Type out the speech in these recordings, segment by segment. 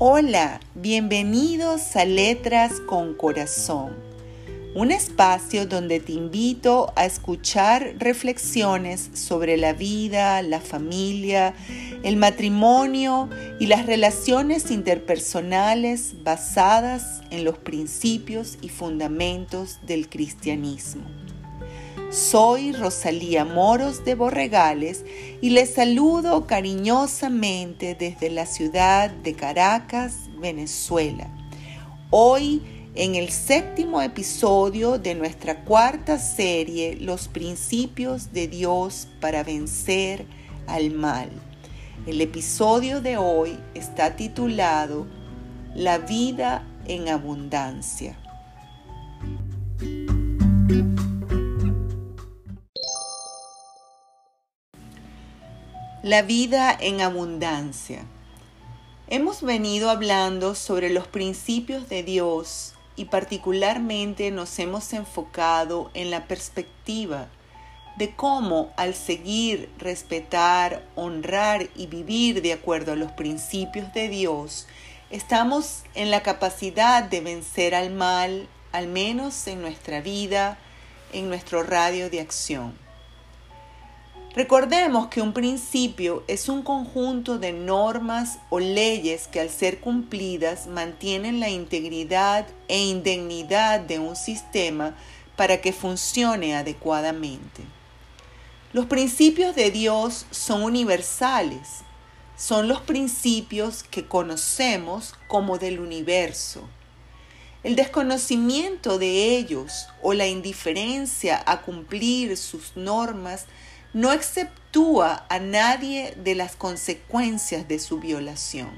Hola, bienvenidos a Letras con Corazón, un espacio donde te invito a escuchar reflexiones sobre la vida, la familia, el matrimonio y las relaciones interpersonales basadas en los principios y fundamentos del cristianismo. Soy Rosalía Moros de Borregales y les saludo cariñosamente desde la ciudad de Caracas, Venezuela. Hoy en el séptimo episodio de nuestra cuarta serie Los principios de Dios para vencer al mal. El episodio de hoy está titulado La vida en abundancia. La vida en abundancia. Hemos venido hablando sobre los principios de Dios y particularmente nos hemos enfocado en la perspectiva de cómo al seguir, respetar, honrar y vivir de acuerdo a los principios de Dios, estamos en la capacidad de vencer al mal, al menos en nuestra vida, en nuestro radio de acción. Recordemos que un principio es un conjunto de normas o leyes que al ser cumplidas mantienen la integridad e indemnidad de un sistema para que funcione adecuadamente. Los principios de Dios son universales, son los principios que conocemos como del universo. El desconocimiento de ellos o la indiferencia a cumplir sus normas no exceptúa a nadie de las consecuencias de su violación.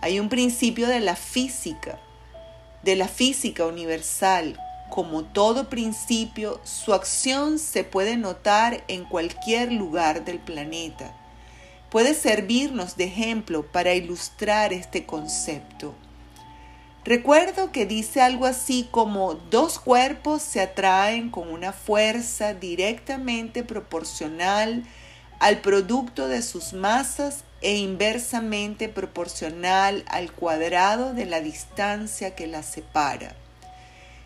Hay un principio de la física, de la física universal. Como todo principio, su acción se puede notar en cualquier lugar del planeta. Puede servirnos de ejemplo para ilustrar este concepto. Recuerdo que dice algo así como dos cuerpos se atraen con una fuerza directamente proporcional al producto de sus masas e inversamente proporcional al cuadrado de la distancia que las separa.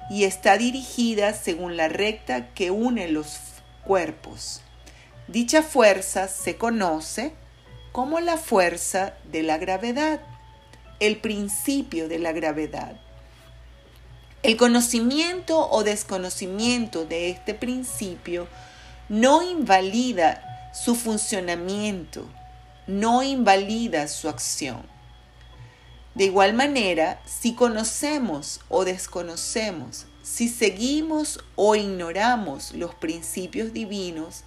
Y está dirigida según la recta que une los cuerpos. Dicha fuerza se conoce como la fuerza de la gravedad el principio de la gravedad. El conocimiento o desconocimiento de este principio no invalida su funcionamiento, no invalida su acción. De igual manera, si conocemos o desconocemos, si seguimos o ignoramos los principios divinos,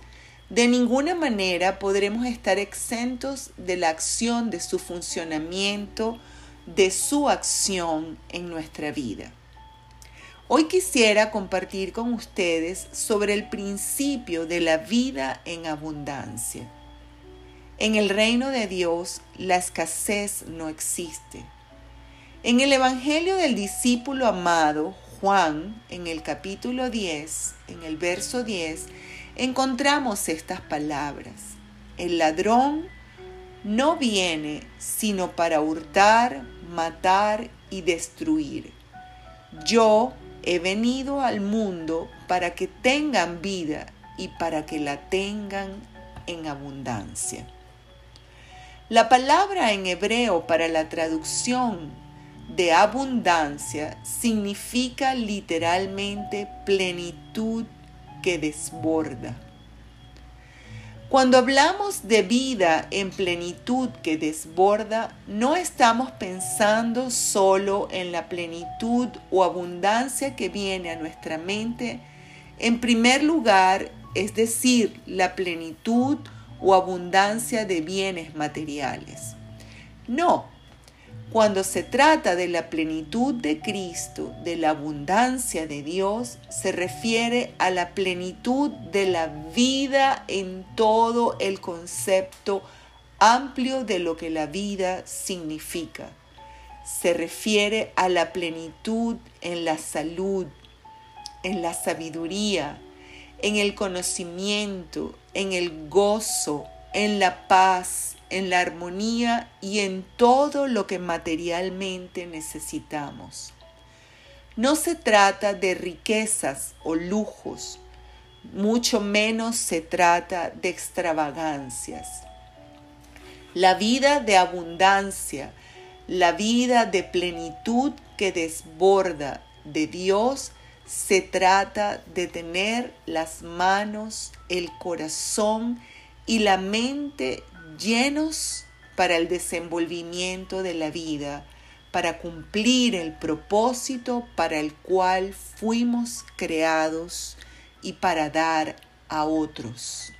de ninguna manera podremos estar exentos de la acción de su funcionamiento de su acción en nuestra vida. Hoy quisiera compartir con ustedes sobre el principio de la vida en abundancia. En el reino de Dios la escasez no existe. En el Evangelio del discípulo amado, Juan, en el capítulo 10, en el verso 10, encontramos estas palabras. El ladrón no viene sino para hurtar, matar y destruir. Yo he venido al mundo para que tengan vida y para que la tengan en abundancia. La palabra en hebreo para la traducción de abundancia significa literalmente plenitud que desborda. Cuando hablamos de vida en plenitud que desborda, no estamos pensando solo en la plenitud o abundancia que viene a nuestra mente. En primer lugar, es decir, la plenitud o abundancia de bienes materiales. No, cuando se trata de la plenitud de Cristo, de la abundancia de Dios, se refiere a la plenitud de la vida en todo el concepto amplio de lo que la vida significa. Se refiere a la plenitud en la salud, en la sabiduría, en el conocimiento, en el gozo, en la paz, en la armonía y en todo lo que materialmente necesitamos. No se trata de riquezas o lujos, mucho menos se trata de extravagancias. La vida de abundancia, la vida de plenitud que desborda de Dios, se trata de tener las manos, el corazón y la mente llenos para el desenvolvimiento de la vida, para cumplir el propósito para el cual fuimos creados y para dar a otros.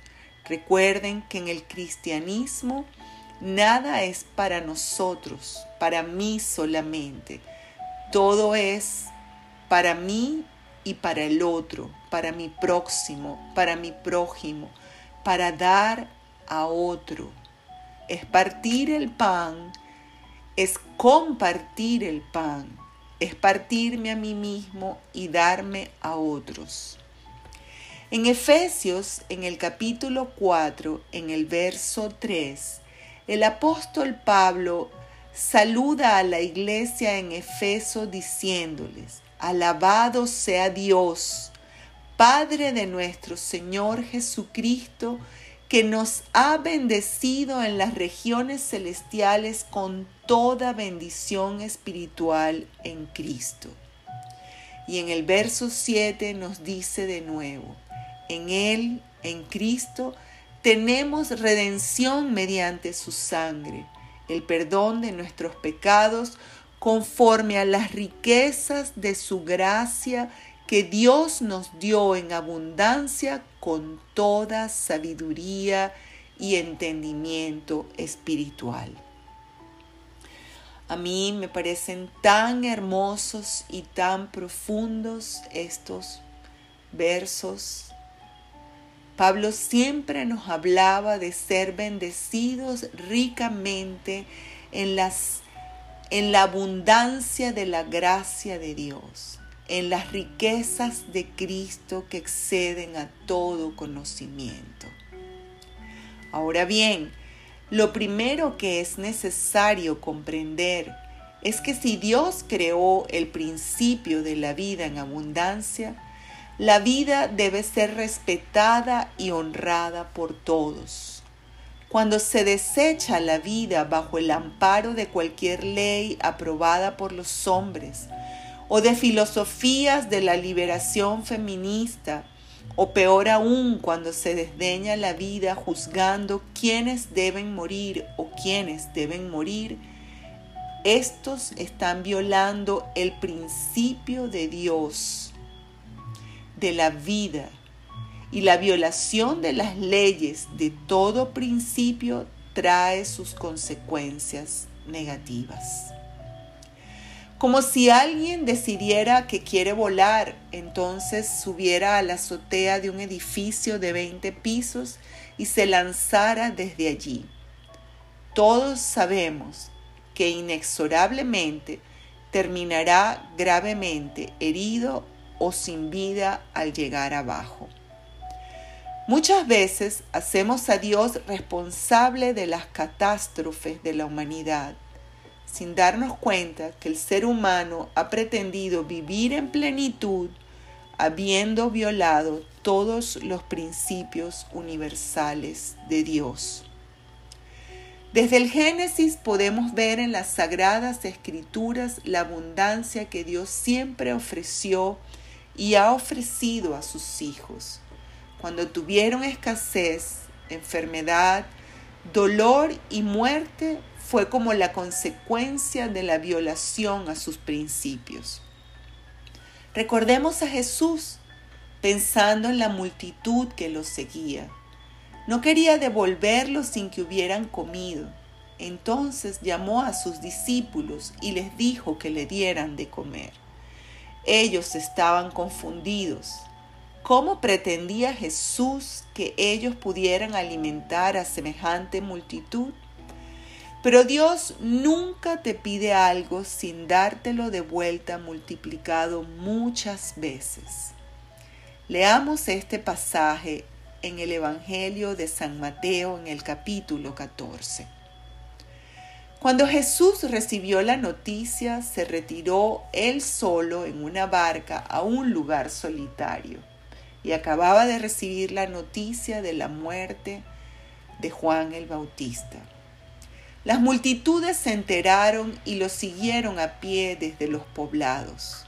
Recuerden que en el cristianismo nada es para nosotros, para mí solamente. Todo es para mí y para el otro, para mi próximo, para mi prójimo, para dar a otro. Es partir el pan, es compartir el pan, es partirme a mí mismo y darme a otros. En Efesios, en el capítulo 4, en el verso 3, el apóstol Pablo saluda a la iglesia en Efeso diciéndoles, alabado sea Dios, Padre de nuestro Señor Jesucristo, que nos ha bendecido en las regiones celestiales con toda bendición espiritual en Cristo. Y en el verso 7 nos dice de nuevo, en Él, en Cristo, tenemos redención mediante su sangre, el perdón de nuestros pecados conforme a las riquezas de su gracia que Dios nos dio en abundancia con toda sabiduría y entendimiento espiritual. A mí me parecen tan hermosos y tan profundos estos versos Pablo siempre nos hablaba de ser bendecidos ricamente en, las, en la abundancia de la gracia de Dios, en las riquezas de Cristo que exceden a todo conocimiento. Ahora bien, lo primero que es necesario comprender es que si Dios creó el principio de la vida en abundancia, la vida debe ser respetada y honrada por todos. Cuando se desecha la vida bajo el amparo de cualquier ley aprobada por los hombres, o de filosofías de la liberación feminista, o peor aún cuando se desdeña la vida juzgando quiénes deben morir o quiénes deben morir, estos están violando el principio de Dios de la vida y la violación de las leyes de todo principio trae sus consecuencias negativas. Como si alguien decidiera que quiere volar, entonces subiera a la azotea de un edificio de 20 pisos y se lanzara desde allí. Todos sabemos que inexorablemente terminará gravemente herido o sin vida al llegar abajo. Muchas veces hacemos a Dios responsable de las catástrofes de la humanidad, sin darnos cuenta que el ser humano ha pretendido vivir en plenitud habiendo violado todos los principios universales de Dios. Desde el Génesis podemos ver en las sagradas escrituras la abundancia que Dios siempre ofreció y ha ofrecido a sus hijos. Cuando tuvieron escasez, enfermedad, dolor y muerte, fue como la consecuencia de la violación a sus principios. Recordemos a Jesús pensando en la multitud que los seguía. No quería devolverlos sin que hubieran comido. Entonces llamó a sus discípulos y les dijo que le dieran de comer. Ellos estaban confundidos. ¿Cómo pretendía Jesús que ellos pudieran alimentar a semejante multitud? Pero Dios nunca te pide algo sin dártelo de vuelta multiplicado muchas veces. Leamos este pasaje en el Evangelio de San Mateo en el capítulo 14. Cuando Jesús recibió la noticia, se retiró él solo en una barca a un lugar solitario y acababa de recibir la noticia de la muerte de Juan el Bautista. Las multitudes se enteraron y lo siguieron a pie desde los poblados.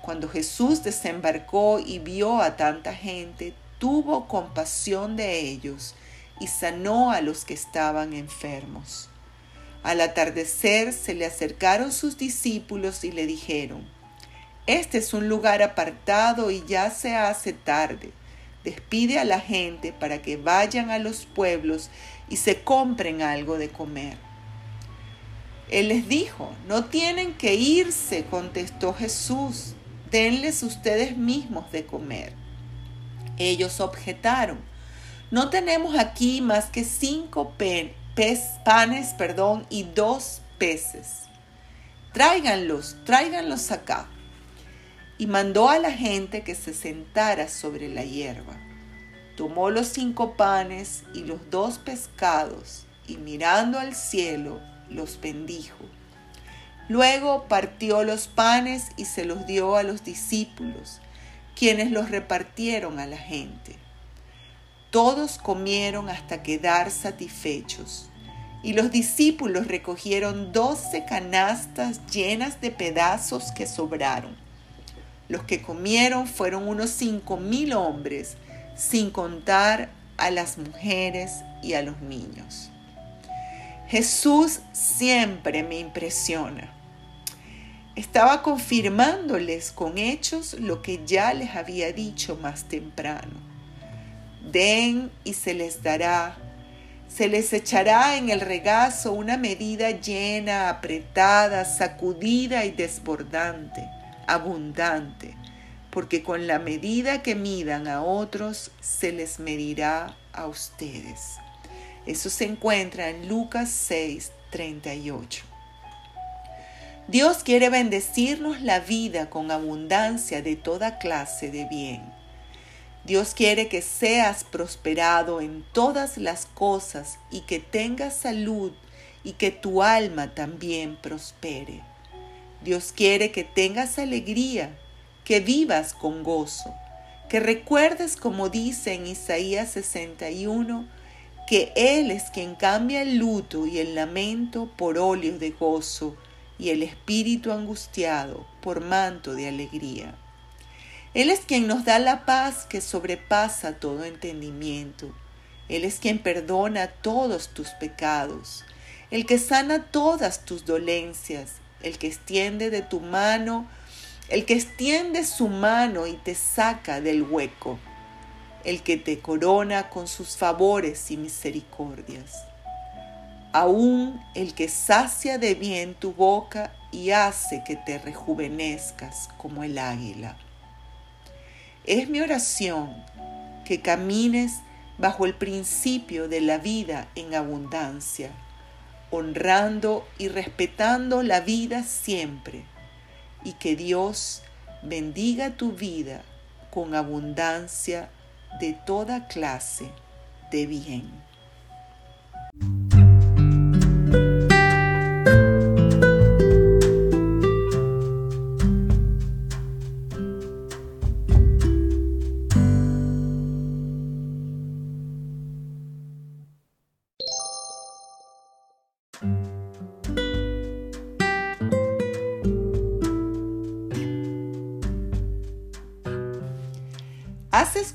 Cuando Jesús desembarcó y vio a tanta gente, tuvo compasión de ellos y sanó a los que estaban enfermos. Al atardecer se le acercaron sus discípulos y le dijeron, Este es un lugar apartado y ya se hace tarde. Despide a la gente para que vayan a los pueblos y se compren algo de comer. Él les dijo, no tienen que irse, contestó Jesús, denles ustedes mismos de comer. Ellos objetaron, no tenemos aquí más que cinco pen panes perdón, y dos peces. Tráiganlos, tráiganlos acá. Y mandó a la gente que se sentara sobre la hierba. Tomó los cinco panes y los dos pescados y mirando al cielo los bendijo. Luego partió los panes y se los dio a los discípulos, quienes los repartieron a la gente. Todos comieron hasta quedar satisfechos. Y los discípulos recogieron doce canastas llenas de pedazos que sobraron. Los que comieron fueron unos cinco mil hombres, sin contar a las mujeres y a los niños. Jesús siempre me impresiona. Estaba confirmándoles con hechos lo que ya les había dicho más temprano Den y se les dará. Se les echará en el regazo una medida llena, apretada, sacudida y desbordante, abundante, porque con la medida que midan a otros, se les medirá a ustedes. Eso se encuentra en Lucas 6, 38. Dios quiere bendecirnos la vida con abundancia de toda clase de bien Dios quiere que seas prosperado en todas las cosas y que tengas salud y que tu alma también prospere. Dios quiere que tengas alegría, que vivas con gozo, que recuerdes como dice en Isaías 61, que Él es quien cambia el luto y el lamento por óleo de gozo y el espíritu angustiado por manto de alegría. Él es quien nos da la paz que sobrepasa todo entendimiento. Él es quien perdona todos tus pecados, el que sana todas tus dolencias, el que extiende de tu mano, el que extiende su mano y te saca del hueco, el que te corona con sus favores y misericordias. Aún el que sacia de bien tu boca y hace que te rejuvenezcas como el águila. Es mi oración que camines bajo el principio de la vida en abundancia, honrando y respetando la vida siempre, y que Dios bendiga tu vida con abundancia de toda clase de bien.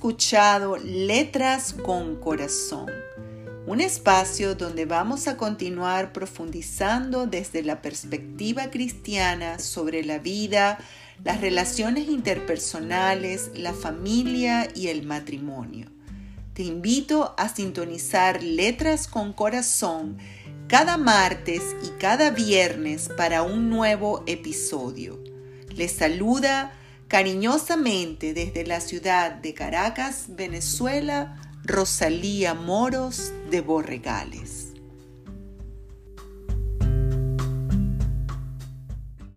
Escuchado Letras con Corazón, un espacio donde vamos a continuar profundizando desde la perspectiva cristiana sobre la vida, las relaciones interpersonales, la familia y el matrimonio. Te invito a sintonizar Letras con Corazón cada martes y cada viernes para un nuevo episodio. Les saluda Cariñosamente desde la ciudad de Caracas, Venezuela, Rosalía Moros de Borregales.